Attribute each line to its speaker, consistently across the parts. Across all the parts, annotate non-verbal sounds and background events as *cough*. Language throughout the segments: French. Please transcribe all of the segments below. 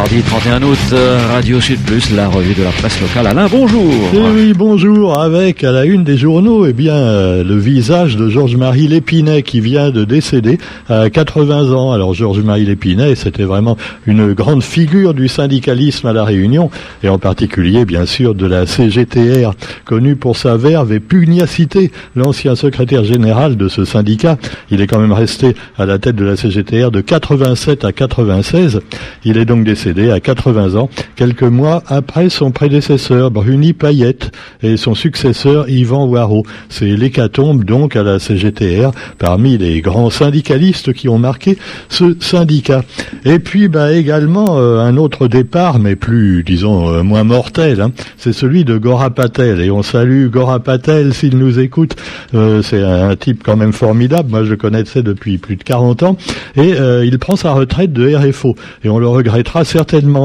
Speaker 1: Mardi 31 août, euh, Radio Sud Plus, la revue de la presse locale. Alain, bonjour.
Speaker 2: Eh oui, bonjour. Avec à la une des journaux, eh bien, euh, le visage de Georges-Marie Lépinet qui vient de décéder à 80 ans. Alors, Georges-Marie Lépinet, c'était vraiment une grande figure du syndicalisme à La Réunion et en particulier, bien sûr, de la CGTR, connu pour sa verve et pugnacité. L'ancien secrétaire général de ce syndicat, il est quand même resté à la tête de la CGTR de 87 à 96. Il est donc décédé à 80 ans, quelques mois après son prédécesseur Bruni Payette et son successeur Yvan Waro. C'est l'hécatombe donc à la CGTR parmi les grands syndicalistes qui ont marqué ce syndicat. Et puis bah également euh, un autre départ, mais plus disons euh, moins mortel, hein, c'est celui de Gora Patel. Et on salue Gora Patel s'il nous écoute. Euh, c'est un type quand même formidable. Moi je le connaissais depuis plus de 40 ans et il prend sa retraite de RFO et on le regrettera certainement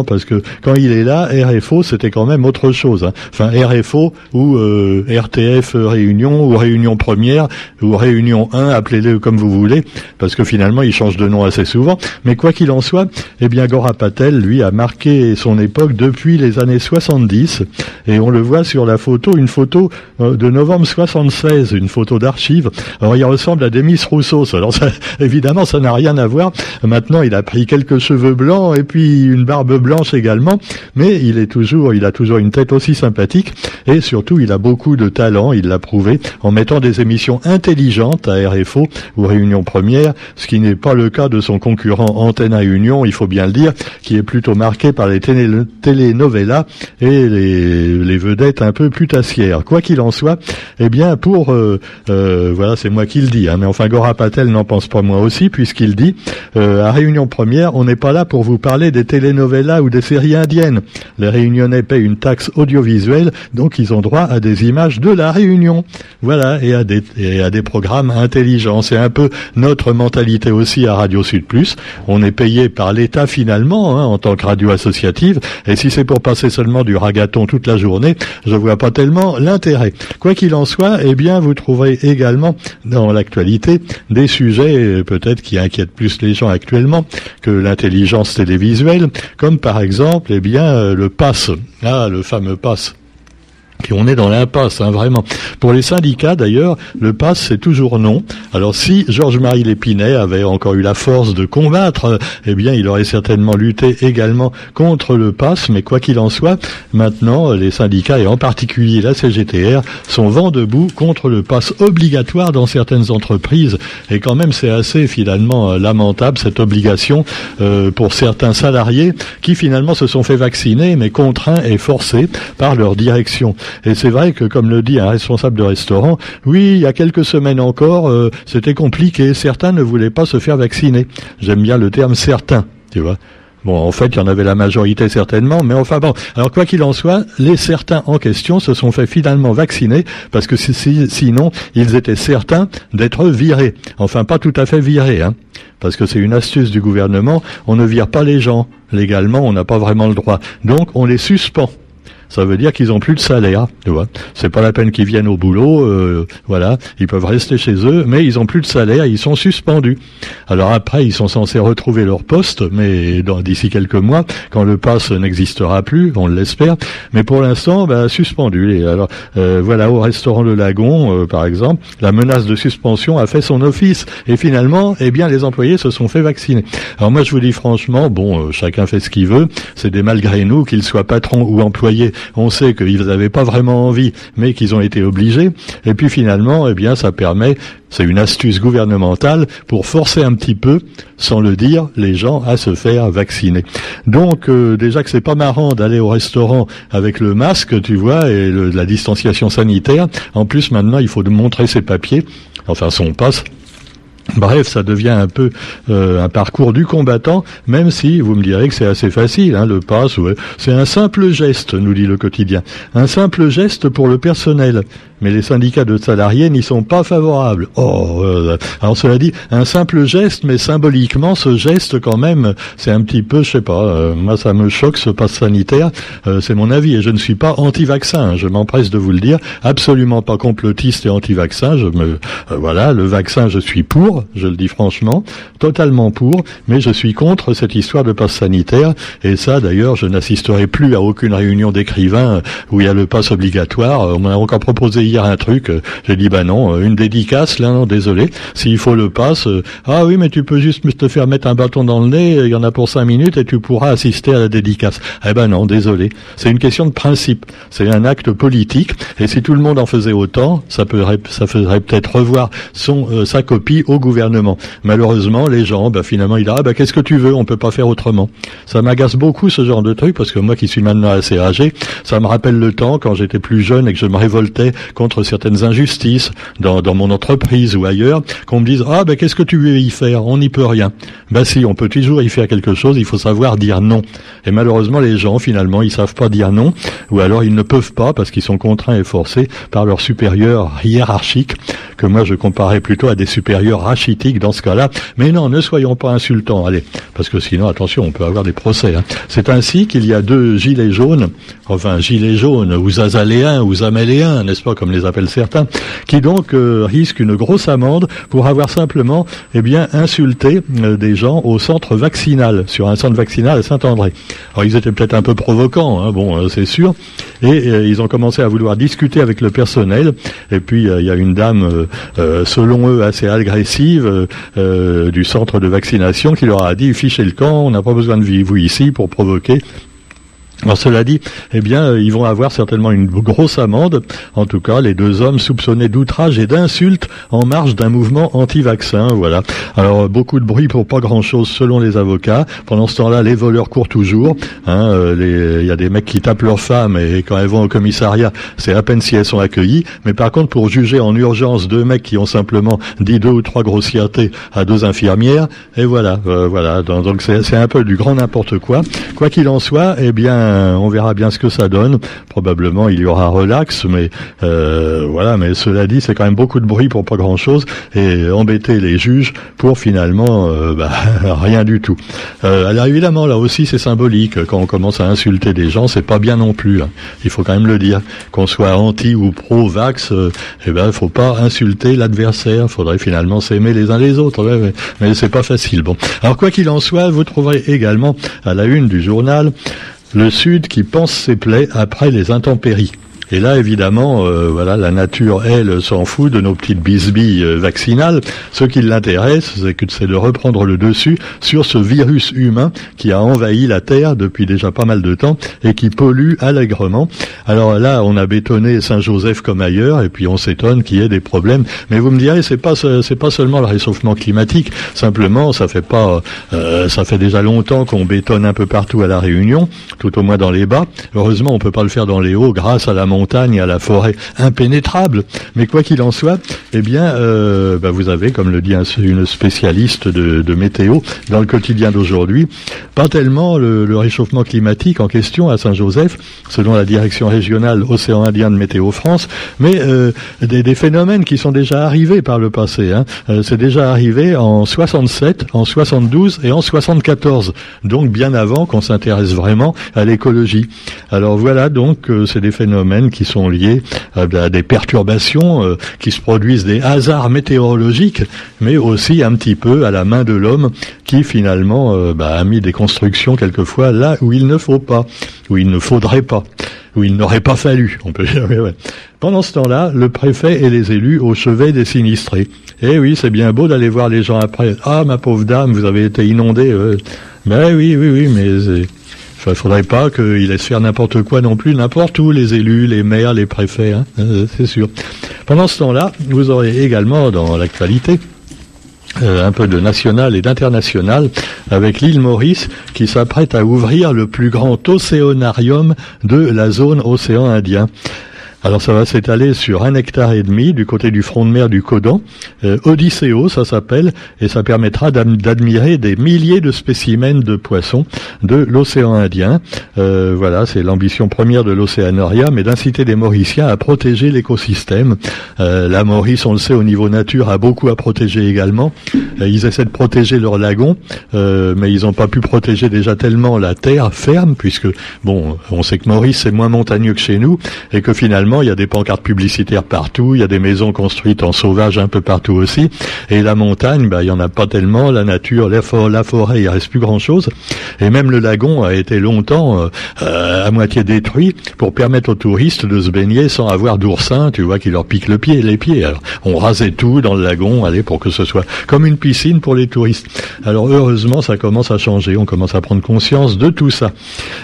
Speaker 2: parce que quand il est là, RFO c'était quand même autre chose. Hein. Enfin RFO ou euh, RTF Réunion ou Réunion Première ou Réunion 1, appelez-le comme vous voulez, parce que finalement il change de nom assez souvent. Mais quoi qu'il en soit, eh bien Gora Patel, lui, a marqué son époque depuis les années 70 et on le voit sur la photo, une photo euh, de novembre 76, une photo d'archive. Alors il ressemble à Demis Rousseau. Alors ça, *laughs* évidemment, ça n'a rien à voir. Maintenant, il a pris quelques cheveux blancs et puis une barbe blanche également, mais il est toujours, il a toujours une tête aussi sympathique et surtout il a beaucoup de talent, il l'a prouvé en mettant des émissions intelligentes à RFO ou Réunion Première, ce qui n'est pas le cas de son concurrent Antenne à Union, il faut bien le dire, qui est plutôt marqué par les telenovelas et les, vedettes un peu putassières. Quoi qu'il en soit, eh bien pour euh, euh, voilà, c'est moi qui le dis, hein, mais enfin Gora Patel n'en pense pas moi aussi puisqu'il dit euh, à Réunion Première, on n'est pas là pour vous parler des telenovelas ou des séries indiennes. Les Réunionnais paient une taxe audiovisuelle, donc ils ont droit à des images de la Réunion. Voilà, et à des, et à des programmes intelligents. C'est un peu notre mentalité aussi à Radio Sud Plus. On est payé par l'État finalement, hein, en tant que radio associative, et si c'est pour passer seulement du ragaton toute la journée, je vois pas tellement l'intérêt. Quoi qu'il en soit, eh bien, vous trouverez également dans l'actualité des sujets euh, peut-être qui inquiètent plus les gens actuellement que l'intelligence télévisuelle, comme par exemple, eh bien, euh, le pass, ah, le fameux pass on est dans l'impasse, hein, vraiment. Pour les syndicats, d'ailleurs, le pass, c'est toujours non. Alors, si Georges-Marie Lépinet avait encore eu la force de combattre, eh bien, il aurait certainement lutté également contre le pass, mais quoi qu'il en soit, maintenant, les syndicats, et en particulier la CGTR, sont vent debout contre le pass obligatoire dans certaines entreprises. Et quand même, c'est assez, finalement, euh, lamentable, cette obligation euh, pour certains salariés qui, finalement, se sont fait vacciner, mais contraints et forcés par leur direction. Et c'est vrai que, comme le dit un responsable de restaurant, oui, il y a quelques semaines encore, euh, c'était compliqué. Certains ne voulaient pas se faire vacciner. J'aime bien le terme certains, tu vois. Bon, en fait, il y en avait la majorité certainement, mais enfin bon. Alors quoi qu'il en soit, les certains en question se sont fait finalement vacciner parce que sinon, ils étaient certains d'être virés. Enfin, pas tout à fait virés, hein, parce que c'est une astuce du gouvernement. On ne vire pas les gens légalement, on n'a pas vraiment le droit. Donc, on les suspend ça veut dire qu'ils ont plus de salaire, tu vois. C'est pas la peine qu'ils viennent au boulot, euh, voilà, ils peuvent rester chez eux, mais ils ont plus de salaire, ils sont suspendus. Alors après, ils sont censés retrouver leur poste, mais d'ici quelques mois, quand le pass n'existera plus, on l'espère, mais pour l'instant, bah, alors, euh, voilà, au restaurant Le Lagon, euh, par exemple, la menace de suspension a fait son office, et finalement, eh bien, les employés se sont fait vacciner. Alors moi, je vous dis franchement, bon, chacun fait ce qu'il veut, c'est des malgré nous, qu'ils soient patrons ou employés, on sait qu'ils n'avaient pas vraiment envie, mais qu'ils ont été obligés. Et puis finalement, eh bien, ça permet, c'est une astuce gouvernementale pour forcer un petit peu, sans le dire, les gens à se faire vacciner. Donc euh, déjà que c'est pas marrant d'aller au restaurant avec le masque, tu vois, et la distanciation sanitaire. En plus, maintenant, il faut montrer ses papiers, enfin son passe Bref, ça devient un peu euh, un parcours du combattant, même si vous me direz que c'est assez facile, hein, le pass, c'est un simple geste, nous dit le quotidien, un simple geste pour le personnel. Mais les syndicats de salariés n'y sont pas favorables. Oh, euh, alors cela dit, un simple geste, mais symboliquement, ce geste quand même, c'est un petit peu, je sais pas, euh, moi ça me choque ce passe sanitaire, euh, c'est mon avis, et je ne suis pas anti-vaccin, je m'empresse de vous le dire, absolument pas complotiste et anti-vaccin, je me, voilà, le vaccin je suis pour, je le dis franchement, totalement pour, mais je suis contre cette histoire de passe sanitaire, et ça d'ailleurs, je n'assisterai plus à aucune réunion d'écrivains où il y a le passe obligatoire, on m'a encore proposé hier un truc, j'ai dit bah non, une dédicace, là non, désolé, s'il faut le passe, ah oui mais tu peux juste te faire mettre un bâton dans le nez, il y en a pour cinq minutes et tu pourras assister à la dédicace. Eh ben non, désolé. C'est une question de principe. C'est un acte politique. Et si tout le monde en faisait autant, ça, peut, ça ferait peut-être revoir son, euh, sa copie au gouvernement. Malheureusement, les gens, ben, finalement, ils disent, ah ben qu'est-ce que tu veux, on peut pas faire autrement. Ça m'agace beaucoup ce genre de truc parce que moi qui suis maintenant assez âgé, ça me rappelle le temps quand j'étais plus jeune et que je me révoltais contre certaines injustices dans, dans mon entreprise ou ailleurs, qu'on me dise, ah ben qu'est-ce que tu veux y faire, on n'y peut rien. Ben si, on peut toujours y faire quelque chose, il faut savoir dire non. Et malheureusement, les gens, finalement, ils savent pas dire non, ou alors ils ne peuvent pas parce qu'ils sont contraints et forcés par leurs supérieurs hiérarchiques, que moi je comparais plutôt à des supérieurs rachitiques dans ce cas-là. Mais non, ne soyons pas insultants, allez, parce que sinon, attention, on peut avoir des procès. Hein. C'est ainsi qu'il y a deux gilets jaunes, enfin gilets jaunes, ou zazaléens, ou zaméléens, n'est-ce pas, les appellent certains, qui donc euh, risquent une grosse amende pour avoir simplement, eh bien, insulté euh, des gens au centre vaccinal, sur un centre vaccinal à Saint-André. Alors ils étaient peut-être un peu provocants, hein, bon, euh, c'est sûr, et euh, ils ont commencé à vouloir discuter avec le personnel, et puis il y a une dame, selon eux, assez agressive du centre de vaccination qui leur a dit, fichez le camp, on n'a pas besoin de vous ici pour provoquer alors cela dit, eh bien, euh, ils vont avoir certainement une grosse amende. En tout cas, les deux hommes soupçonnés d'outrage et d'insulte en marge d'un mouvement anti-vaccin. Voilà. Alors euh, beaucoup de bruit pour pas grand-chose selon les avocats. Pendant ce temps-là, les voleurs courent toujours. Hein, euh, il y a des mecs qui tapent leurs femmes et quand elles vont au commissariat, c'est à peine si elles sont accueillies. Mais par contre, pour juger en urgence deux mecs qui ont simplement dit deux ou trois grossièretés à deux infirmières, et voilà, voilà. Donc c'est un peu du grand n'importe quoi. Quoi qu'il en soit, eh bien on verra bien ce que ça donne. Probablement, il y aura relax, mais euh, voilà. Mais cela dit, c'est quand même beaucoup de bruit pour pas grand-chose et embêter les juges pour finalement euh, *laughs* bah, rien du tout. Euh, alors évidemment, là aussi, c'est symbolique. Quand on commence à insulter des gens, c'est pas bien non plus. Hein. Il faut quand même le dire. Qu'on soit anti ou pro-vax, eh ben, faut pas insulter l'adversaire. Faudrait finalement s'aimer les uns les autres. mais, mais c'est pas facile. Bon. Alors quoi qu'il en soit, vous trouverez également à la une du journal le Sud qui pense ses plaies après les intempéries. Et là, évidemment, euh, voilà, la nature, elle, s'en fout de nos petites bisbilles euh, vaccinales. Ce qui l'intéresse, c'est de reprendre le dessus sur ce virus humain qui a envahi la Terre depuis déjà pas mal de temps et qui pollue allègrement. Alors là, on a bétonné Saint-Joseph comme ailleurs, et puis on s'étonne qu'il y ait des problèmes. Mais vous me direz, c'est pas c'est pas seulement le réchauffement climatique. Simplement, ça fait pas, euh, ça fait déjà longtemps qu'on bétonne un peu partout à la Réunion, tout au moins dans les bas. Heureusement, on peut pas le faire dans les hauts grâce à la montagne, à la forêt impénétrable. Mais quoi qu'il en soit, eh bien, euh, bah, vous avez, comme le dit une spécialiste de, météo dans le quotidien d'aujourd'hui, pas tellement le, réchauffement climatique en question à Saint-Joseph, selon la direction régionale Océan Indien de Météo France, mais euh, des, phénomènes qui sont déjà arrivés par le passé. Hein. Euh, c'est déjà arrivé en 67, en 72 et en 74, donc bien avant qu'on s'intéresse vraiment à l'écologie. Alors voilà, donc c'est des phénomènes qui sont liées à des perturbations euh, qui se produisent, des hasards météorologiques, mais aussi un petit peu à la main de l'homme qui finalement euh, bah, a mis des constructions quelquefois là où il ne faut pas, où il ne faudrait pas où il n'aurait pas fallu, on peut dire. *laughs* Pendant ce temps-là, le préfet et les élus au chevet des sinistrés. Eh oui, c'est bien beau d'aller voir les gens après. Ah, ma pauvre dame, vous avez été inondée. Ben oui, oui, oui, mais il ne faudrait pas qu'ils laissent faire n'importe quoi non plus, n'importe où, les élus, les maires, les préfets, hein, euh, c'est sûr. Pendant ce temps-là, vous aurez également dans l'actualité euh, un peu de national et d'international avec l'île Maurice qui s'apprête à ouvrir le plus grand océanarium de la zone océan Indien. Alors ça va s'étaler sur un hectare et demi du côté du front de mer du Codan. Euh, Odysseo, ça s'appelle, et ça permettra d'admirer des milliers de spécimens de poissons de l'océan Indien. Euh, voilà, c'est l'ambition première de l'Océanoria, mais d'inciter les Mauriciens à protéger l'écosystème. Euh, la Maurice, on le sait, au niveau nature, a beaucoup à protéger également. Euh, ils essaient de protéger leur lagon, euh, mais ils n'ont pas pu protéger déjà tellement la terre ferme, puisque, bon, on sait que Maurice, c'est moins montagneux que chez nous, et que finalement, il y a des pancartes publicitaires partout, il y a des maisons construites en sauvage un peu partout aussi, et la montagne, bah, il y en a pas tellement, la nature, la, forêt, il reste plus grand chose, et même le lagon a été longtemps euh, euh, à moitié détruit pour permettre aux touristes de se baigner sans avoir d'oursins, tu vois, qui leur piquent le pied, les pieds. On rasait tout dans le lagon, allez, pour que ce soit comme une piscine pour les touristes. Alors heureusement, ça commence à changer, on commence à prendre conscience de tout ça.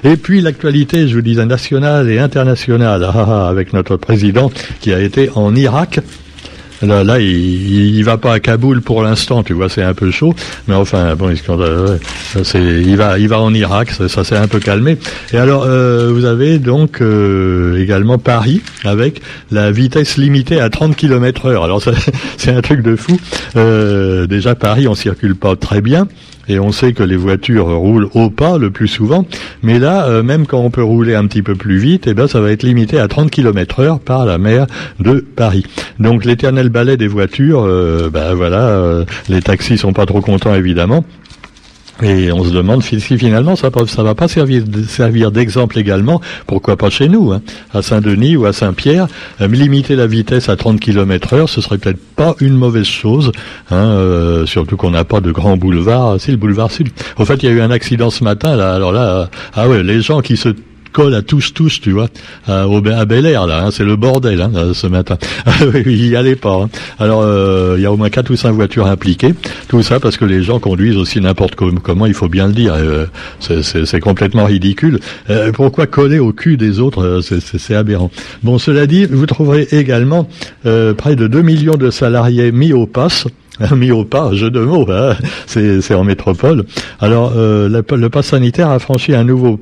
Speaker 2: Et puis l'actualité, je vous disais, nationale et internationale, ah, ah, avec notre président qui a été en Irak Là, là il, il va pas à Kaboul pour l'instant, tu vois, c'est un peu chaud. Mais enfin, bon, il va, il va en Irak, ça, ça s'est un peu calmé. Et alors, euh, vous avez donc euh, également Paris avec la vitesse limitée à 30 km heure. Alors, *laughs* c'est un truc de fou. Euh, déjà, Paris, on circule pas très bien et on sait que les voitures roulent au pas le plus souvent, mais là, euh, même quand on peut rouler un petit peu plus vite, eh ben, ça va être limité à 30 km heure par la mer de Paris. Donc l'éternel balai des voitures, euh, ben voilà, euh, les taxis sont pas trop contents évidemment, et on se demande si finalement ça ne va pas servir, d'exemple également, pourquoi pas chez nous, hein, à Saint-Denis ou à Saint-Pierre, euh, limiter la vitesse à 30 km heure, ce serait peut-être pas une mauvaise chose, hein, euh, surtout qu'on n'a pas de grand boulevard, c'est le boulevard Sud. Au fait, il y a eu un accident ce matin, là, alors là, ah ouais, les gens qui se colle à tous tous, tu vois, à, au, à Bel Air là, hein, c'est le bordel hein, ce matin. *laughs* il y allait pas. Hein. Alors euh, il y a au moins quatre ou cinq voitures impliquées. Tout ça parce que les gens conduisent aussi n'importe comment, il faut bien le dire. Euh, c'est complètement ridicule. Euh, pourquoi coller au cul des autres C'est aberrant. Bon, cela dit, vous trouverez également près de 2 millions de salariés mis au pass mis au pas, jeu de mots, hein. c'est en métropole. Alors euh, le, pass sanitaire a franchi un nouveau,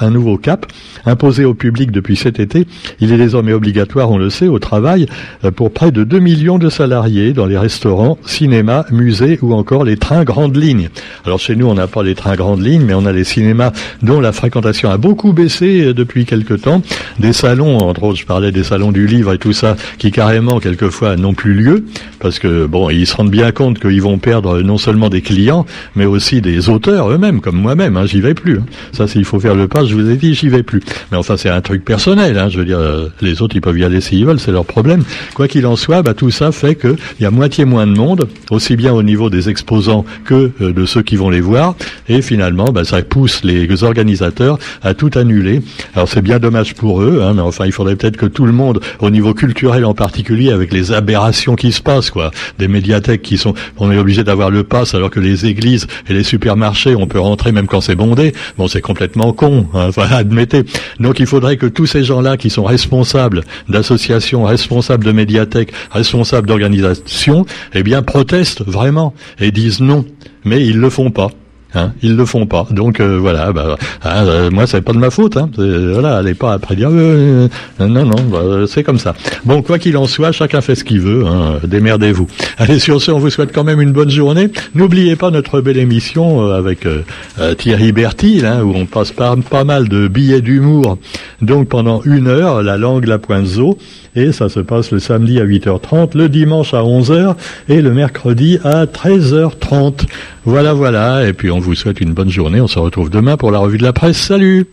Speaker 2: un nouveau cap, imposé au public depuis cet été. Il est désormais obligatoire, on le sait, au travail euh, pour près de 2 millions de salariés dans les restaurants, cinémas, musées ou encore les trains grandes lignes. Alors chez nous, on n'a pas les trains grandes lignes, mais on a les cinémas dont la fréquentation a beaucoup baissé euh, depuis quelque temps. Des salons, entre autres, je parlais des salons du livre et tout ça, qui carrément quelquefois n'ont plus lieu parce que bon, ils se rendent bien compte qu'ils vont perdre non seulement des clients, mais aussi des auteurs eux-mêmes, comme moi-même. Hein, j'y vais plus. Hein. Ça, s'il faut faire le pas, je vous ai dit, j'y vais plus. Mais enfin, c'est un truc personnel. Hein, je veux dire, euh, les autres, ils peuvent y aller s'ils veulent, c'est leur problème. Quoi qu'il en soit, bah, tout ça fait qu'il y a moitié moins de monde, aussi bien au niveau des exposants que euh, de ceux qui vont les voir. Et finalement, bah, ça pousse les organisateurs à tout annuler. Alors c'est bien dommage pour eux, mais enfin, il faudrait peut-être que tout le monde, au niveau culturel en particulier, avec les aberrations qui se passent, quoi, des médiathèques qui sont, on est obligé d'avoir le pass alors que les églises et les supermarchés, on peut rentrer même quand c'est bondé. Bon, c'est complètement con, hein, *laughs* admettez. Donc il faudrait que tous ces gens-là qui sont responsables d'associations, responsables de médiathèques, responsables d'organisations, eh bien protestent vraiment et disent non. Mais ils le font pas. Hein, ils le font pas. Donc euh, voilà, bah, hein, euh, moi c'est pas de ma faute. Hein, voilà, allez pas après dire euh, non non, bah, c'est comme ça. Bon, quoi qu'il en soit, chacun fait ce qu'il veut. Hein, démerdez-vous. Allez sur ce, on vous souhaite quand même une bonne journée. N'oubliez pas notre belle émission avec Thierry Bertil, hein, où on passe pas, mal de billets d'humour. Donc pendant une heure, la langue, la pointe zo, et ça se passe le samedi à 8h30, le dimanche à 11h et le mercredi à 13h30. Voilà, voilà, et puis on vous souhaite une bonne journée. On se retrouve demain pour la revue de la presse. Salut